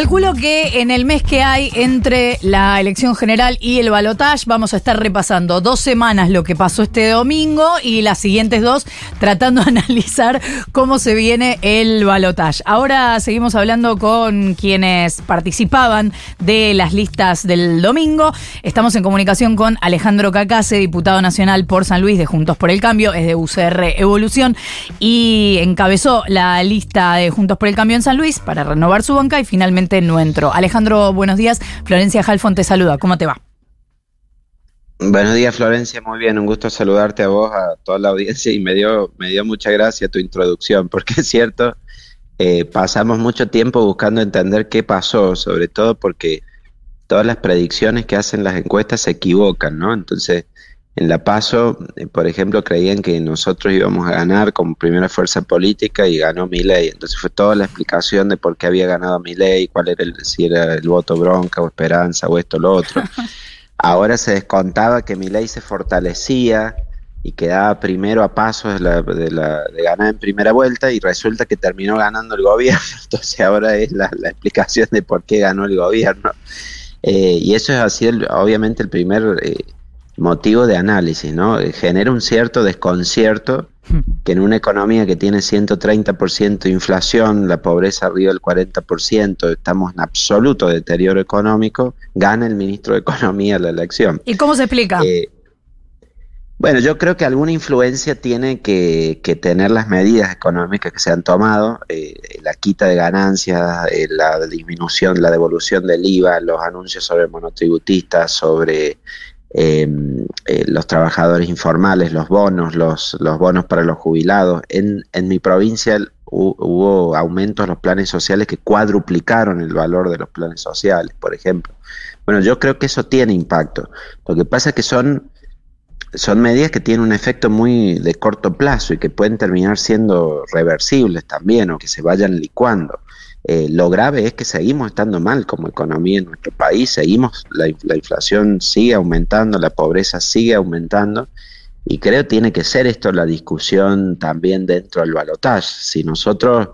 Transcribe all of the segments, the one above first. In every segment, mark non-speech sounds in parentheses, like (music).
Calculo que en el mes que hay entre la elección general y el balotaje vamos a estar repasando dos semanas lo que pasó este domingo y las siguientes dos tratando de (laughs) analizar cómo se viene el balotaje. Ahora seguimos hablando con quienes participaban de las listas del domingo. Estamos en comunicación con Alejandro Cacase, diputado nacional por San Luis de Juntos por el Cambio, es de UCR Evolución y encabezó la lista de Juntos por el Cambio en San Luis para renovar su banca y finalmente no. Alejandro, buenos días. Florencia Halfon te saluda. ¿Cómo te va? Buenos días, Florencia. Muy bien, un gusto saludarte a vos, a toda la audiencia y me dio, me dio mucha gracia tu introducción, porque es cierto, eh, pasamos mucho tiempo buscando entender qué pasó, sobre todo porque todas las predicciones que hacen las encuestas se equivocan, ¿no? Entonces, en La Paso, eh, por ejemplo, creían que nosotros íbamos a ganar como primera fuerza política y ganó Milei. Entonces fue toda la explicación de por qué había ganado Milei, cuál era el, si era el voto bronca o esperanza o esto o lo otro. (laughs) Ahora se descontaba que Milei se fortalecía y quedaba primero a pasos de, la, de, la, de, ganar en primera vuelta y resulta que terminó ganando el gobierno. (laughs) Entonces ahora es la, la explicación de por qué ganó el gobierno. Eh, y eso es así, obviamente, el primer... Eh, motivo de análisis, ¿no? Genera un cierto desconcierto (laughs) que en una economía que tiene 130% de inflación, la pobreza arriba del 40%, estamos en absoluto deterioro económico, gana el ministro de Economía la elección. ¿Y cómo se explica? Eh, bueno, yo creo que alguna influencia tiene que, tener las medidas económicas que se han tomado, eh, la quita de ganancias, eh, la disminución, la devolución del IVA, los anuncios sobre monotributistas, sobre Em, eh, los trabajadores informales, los bonos, los, los bonos para los jubilados. En, en mi provincia hubo aumentos en los planes sociales que cuadruplicaron el valor de los planes sociales, por ejemplo. Bueno, yo creo que eso tiene impacto. Lo que pasa es que son, son medidas que tienen un efecto muy de corto plazo y que pueden terminar siendo reversibles también o que se vayan licuando. Eh, lo grave es que seguimos estando mal como economía en nuestro país, seguimos, la, inflación sigue aumentando, la pobreza sigue aumentando y creo tiene que ser esto la discusión también dentro del balotaje. Si nosotros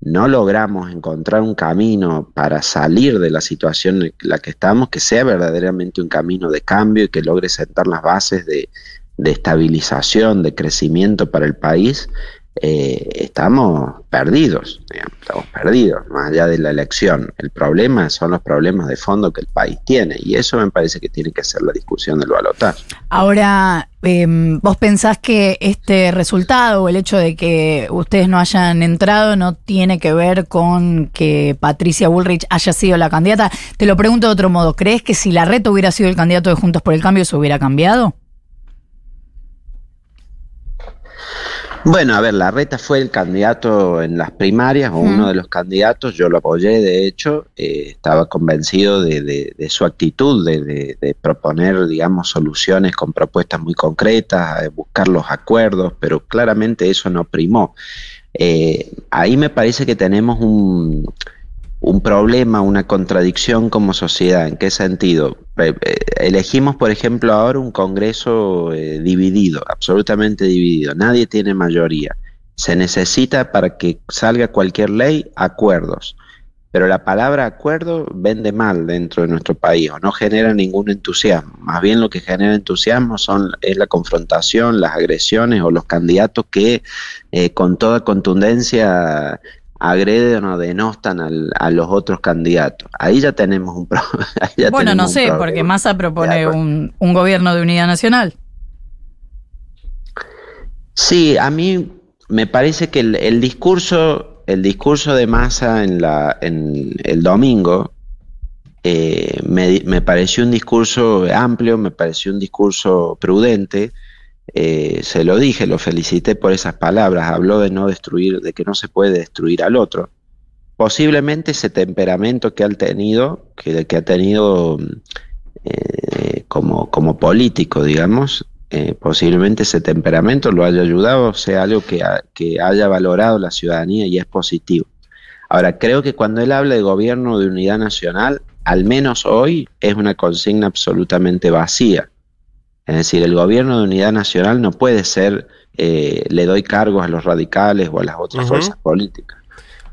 no logramos encontrar un camino para salir de la situación en la que estamos, que sea verdaderamente un camino de cambio y que logre sentar las bases de, de estabilización, de crecimiento para el país, eh, estamos perdidos, estamos perdidos, más allá de la elección. El problema son los problemas de fondo que el país tiene y eso me parece que tiene que ser la discusión del balotaje. Ahora, em, ¿vos pensás que este resultado o el hecho de que ustedes no hayan entrado no tiene que ver con que Patricia Bullrich haya sido la candidata? Te lo pregunto de otro modo, ¿crees que si la reta hubiera sido el candidato de Juntos por el Cambio se hubiera cambiado? Bueno, a ver, la reta fue el candidato en las primarias, o uno de los candidatos, yo lo apoyé, de hecho, eh, estaba convencido de, su actitud, de, proponer, digamos, soluciones con propuestas muy concretas, de buscar los acuerdos, pero claramente eso no primó. Eh, ahí me parece que tenemos un, un problema, una contradicción como sociedad. ¿En qué sentido? Eh, eh, elegimos, por ejemplo, ahora un Congreso eh, dividido, absolutamente dividido. Nadie tiene mayoría. Se necesita para que salga cualquier ley acuerdos. Pero la palabra acuerdo vende mal dentro de nuestro país o no genera ningún entusiasmo. Más bien lo que genera entusiasmo son, es la confrontación, las agresiones o los candidatos que con toda contundencia agreden o denostan a los otros candidatos. Ahí ya tenemos un (laughs) problema. Bueno, no sé, porque Massa propone un, gobierno de unidad nacional. Sí, a mí me parece que el, discurso, el discurso de Massa en, la, en el domingo eh, me, me pareció un discurso amplio, me pareció un discurso prudente, eh, se lo dije, lo felicité por esas palabras, habló de no destruir, de que no se puede destruir al otro. Posiblemente ese temperamento que ha tenido, que, que ha tenido eh, como, político, digamos, eh, posiblemente ese temperamento lo haya ayudado, sea algo que haya valorado la ciudadanía y es positivo. Ahora, creo que cuando él habla de gobierno de unidad nacional, al menos hoy es una consigna absolutamente vacía es decir, el gobierno de unidad nacional no puede ser, eh, le doy cargos a los radicales o a las otras fuerzas políticas.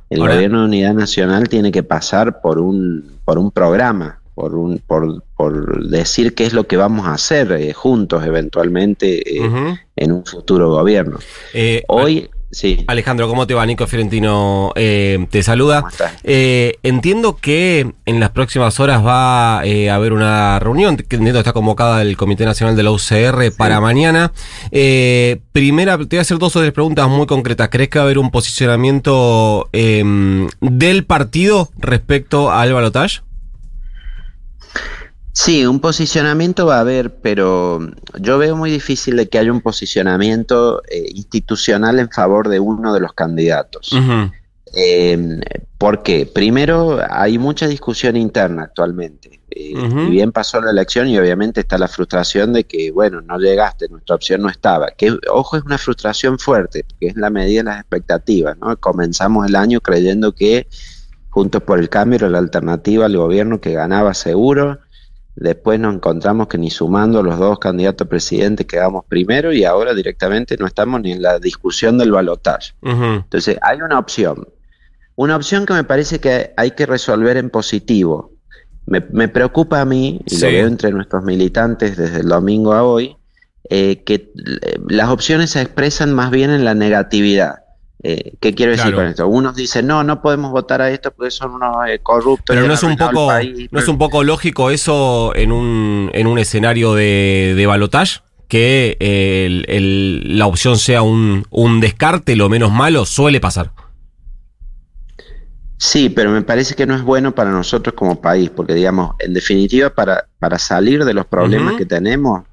El gobierno de unidad nacional tiene que pasar por un, por un programa, por, un, por, por decir qué es lo que vamos a hacer eh, juntos eventualmente eh, en un futuro gobierno. Hoy Sí. Alejandro, ¿cómo te va? Nico Fiorentino eh, te saluda. Eh, entiendo que en las próximas horas va eh, a haber una reunión, que entiendo que está convocada el Comité Nacional de la UCR para mañana. primera, te voy a hacer dos o tres preguntas muy concretas. ¿Crees que va a haber un posicionamiento em, del partido respecto al balotaje? Sí, un posicionamiento va a haber, pero yo veo muy difícil de que haya un posicionamiento eh, institucional en favor de uno de los candidatos. Eh, ¿Por qué? Primero, hay mucha discusión interna actualmente. Eh, y bien pasó la elección y obviamente está la frustración de que, bueno, no llegaste, nuestra opción no estaba. Que, ojo, es una frustración fuerte, porque es la medida de las expectativas. ¿no? Comenzamos el año creyendo que Juntos por el Cambio era la alternativa al gobierno que ganaba seguro Después nos encontramos que ni sumando los dos candidatos a presidente quedamos primero y ahora directamente no estamos ni en la discusión del balotaje. Entonces, hay una opción. Una opción que me parece que hay que resolver en positivo. Me, preocupa a mí, y lo veo entre nuestros militantes desde el domingo a hoy, eh, que eh, las opciones se expresan más bien en la negatividad. Eh, ¿Qué quiero decir con esto? Unos dicen, no, no podemos votar a esto porque son unos eh, corruptos. Pero no es, un poco, ¿no es un poco lógico eso en un, en un escenario de, de balotage? Que la opción sea un, un descarte, lo menos malo, suele pasar. Sí, pero me parece que no es bueno para nosotros como país, porque digamos, en definitiva, para, para salir de los problemas que tenemos,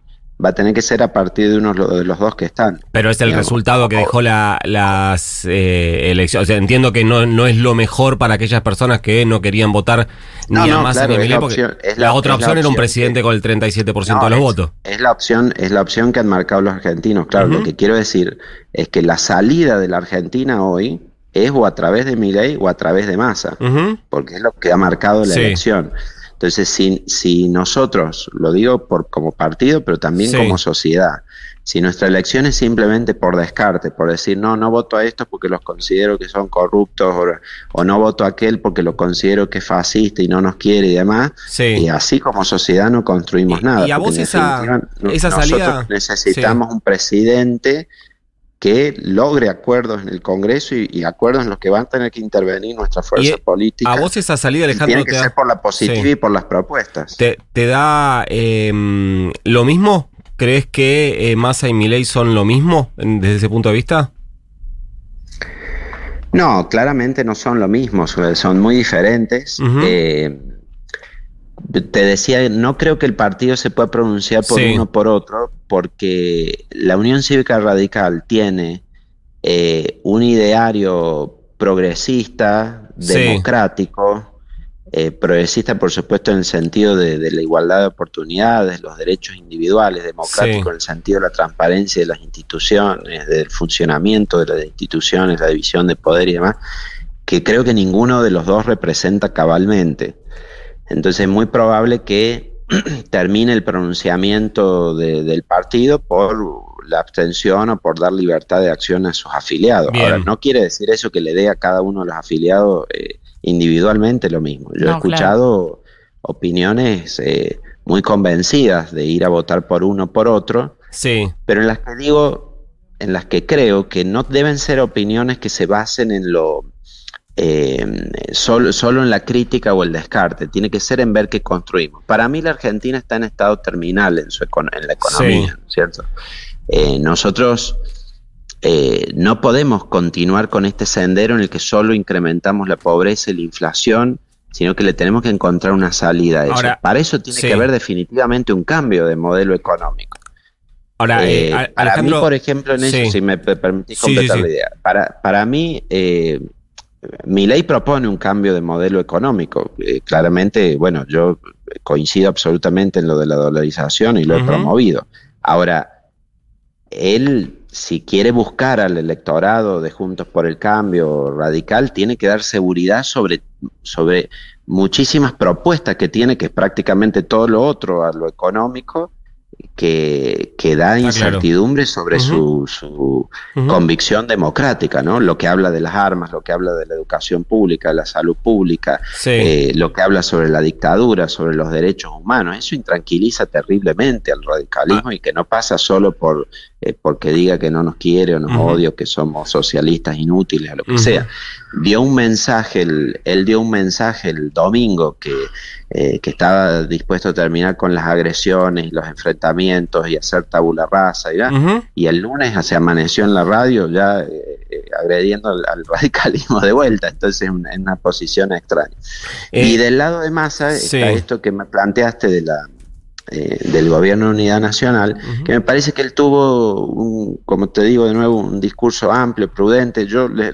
va a tener que ser a partir de uno de los dos que están. Pero es el resultado que dejó la, las eh, elecciones. O sea, entiendo que no, no es lo mejor para aquellas personas que no querían votar ni a más ni a porque la, otra opción, era un presidente con el 37% de los votos. Es la opción, es la opción que han marcado los argentinos. Claro, lo que quiero decir es que la salida de la Argentina hoy es o a través de Milei o a través de Massa, porque es lo que ha marcado la elección. Entonces, si, si nosotros, lo digo por, como partido, pero también como sociedad, si nuestra elección es simplemente por descarte, por decir, no, no voto a estos porque los considero que son corruptos, o, no voto a aquel porque lo considero que es fascista y no nos quiere y demás, y así como sociedad no construimos nada. Y a vos esa, esa salida... necesitamos un presidente que logre acuerdos en el Congreso y, acuerdos en los que van a tener que intervenir nuestras fuerzas políticas. A vos esa salida, Alejandro. Tiene que ser por la positiva y por las propuestas. ¿Te, da em, lo mismo? ¿Crees que eh, Massa y Milei son lo mismo desde ese punto de vista? No, claramente no son lo mismo, son muy diferentes te decía, no creo que el partido se pueda pronunciar por uno por otro, porque la Unión Cívica Radical tiene eh, un ideario progresista, democrático, eh, progresista por supuesto en el sentido de, la igualdad de oportunidades, los derechos individuales, democrático en el sentido de la transparencia de las instituciones, del funcionamiento de las instituciones, la división de poder y demás, que creo que ninguno de los dos representa cabalmente. Entonces es muy probable que (clears throat) termine el pronunciamiento del partido por la abstención o por dar libertad de acción a sus afiliados. Ahora, no quiere decir eso que le dé a cada uno de los afiliados eh, individualmente lo mismo. Yo he escuchado opiniones eh, muy convencidas de ir a votar por uno o por otro, sí. pero en las que digo, en las que creo que no deben ser opiniones que se basen en lo eh, solo, solo en la crítica o el descarte, tiene que ser en ver qué construimos. Para mí la Argentina está en estado terminal en, su en la economía, ¿cierto? Eh, nosotros eh, no podemos continuar con este sendero en el que solo incrementamos la pobreza y la inflación, sino que le tenemos que encontrar una salida a eso. Para eso tiene que haber definitivamente un cambio de modelo económico. Ahora, eh, para mí, por ejemplo, en eso, si me permitís completar la idea, para, para mí, mi ley propone un cambio de modelo económico. Eh, claramente, bueno, yo coincido absolutamente en lo de la dolarización y lo he promovido. Ahora, él, si quiere buscar al electorado de Juntos por el Cambio radical, tiene que dar seguridad sobre, sobre muchísimas propuestas que tiene, que es prácticamente todo lo otro a lo económico, que, que da incertidumbre sobre su, su convicción democrática, ¿no? Lo que habla de las armas, lo que habla de la educación pública, de la salud pública, eh, lo que habla sobre la dictadura, sobre los derechos humanos. Eso intranquiliza terriblemente al radicalismo ah. y que no pasa solo por eh, porque diga que no nos quiere o nos odia, que somos socialistas inútiles o lo que sea. Dio un mensaje, él dio un mensaje el domingo que, eh, que estaba dispuesto a terminar con las agresiones y los enfrentamientos y hacer tabula rasa, y el lunes se amaneció en la radio ya eh, agrediendo al, (laughs) radicalismo de vuelta, entonces en una, una posición extraña. y del lado de Massa está esto que me planteaste de la eh, del gobierno de unidad nacional, que me parece que él tuvo, un, como te digo de nuevo, un discurso amplio, prudente. Yo le,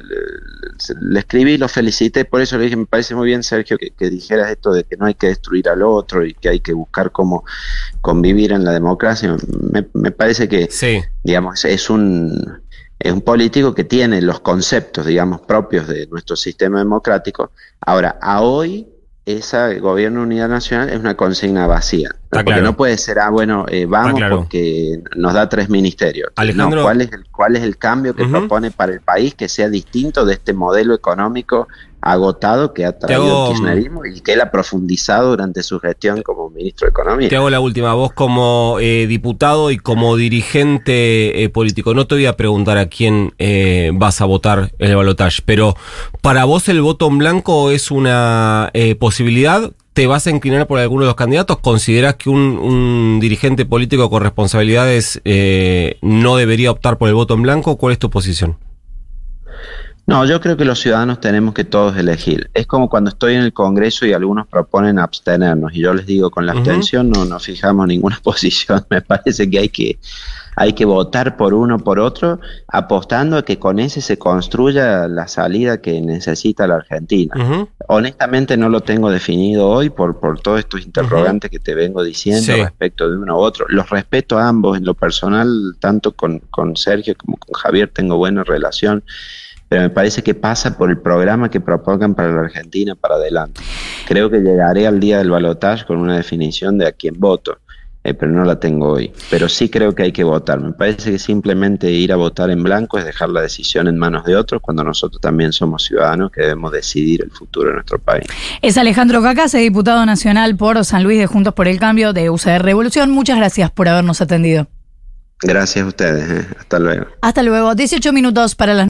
escribí, lo felicité, por eso le dije, me parece muy bien, Sergio, que, dijeras esto de que no hay que destruir al otro y que hay que buscar cómo convivir en la democracia. Me, parece que, digamos, es un, es un político que tiene los conceptos, digamos, propios de nuestro sistema democrático. Ahora, a hoy ese gobierno de unidad nacional es una consigna vacía. porque no puede ser, ah, bueno, eh, vamos porque nos da tres ministerios. Alejandro, ¿cuál, es el, ¿cuál es el cambio que propone para el país que sea distinto de este modelo económico agotado que ha traído el kirchnerismo y que él ha profundizado durante su gestión como ministro de Economía. Te hago la última, vos como eh, diputado y como dirigente eh, político, no te voy a preguntar a quién eh, vas a votar en el balotaje, pero ¿para vos el voto en blanco es una posibilidad? ¿Te vas a inclinar por alguno de los candidatos? ¿Consideras que un, un dirigente político con responsabilidades no debería optar por el voto en blanco? ¿Cuál es tu posición? No, yo creo que los ciudadanos tenemos que todos elegir. Es como cuando estoy en el Congreso y algunos proponen abstenernos y yo les digo, con la abstención no nos fijamos ninguna (laughs) posición. Me parece que hay que hay que votar por uno por otro, apostando a que con ese se construya la salida que necesita la Argentina. Honestamente no lo tengo definido hoy por, por todos estos interrogantes que te vengo diciendo respecto de uno u otro. Los respeto a ambos en lo personal, tanto con, con Sergio como con Javier tengo buena relación pero me parece que pasa por el programa que propongan para la Argentina para adelante. Creo que llegaré al día del balotaje con una definición de a quién voto, eh, pero no la tengo hoy. Pero sí creo que hay que votar. Me parece que simplemente ir a votar en blanco es dejar la decisión en manos de otros cuando nosotros también somos ciudadanos que debemos decidir el futuro de nuestro país. Es Alejandro Cacase, diputado nacional por San Luis de Juntos por el Cambio de UCR Revolución. Muchas gracias por habernos atendido. Gracias a ustedes. Eh. Hasta luego. Hasta luego. 18 minutos para las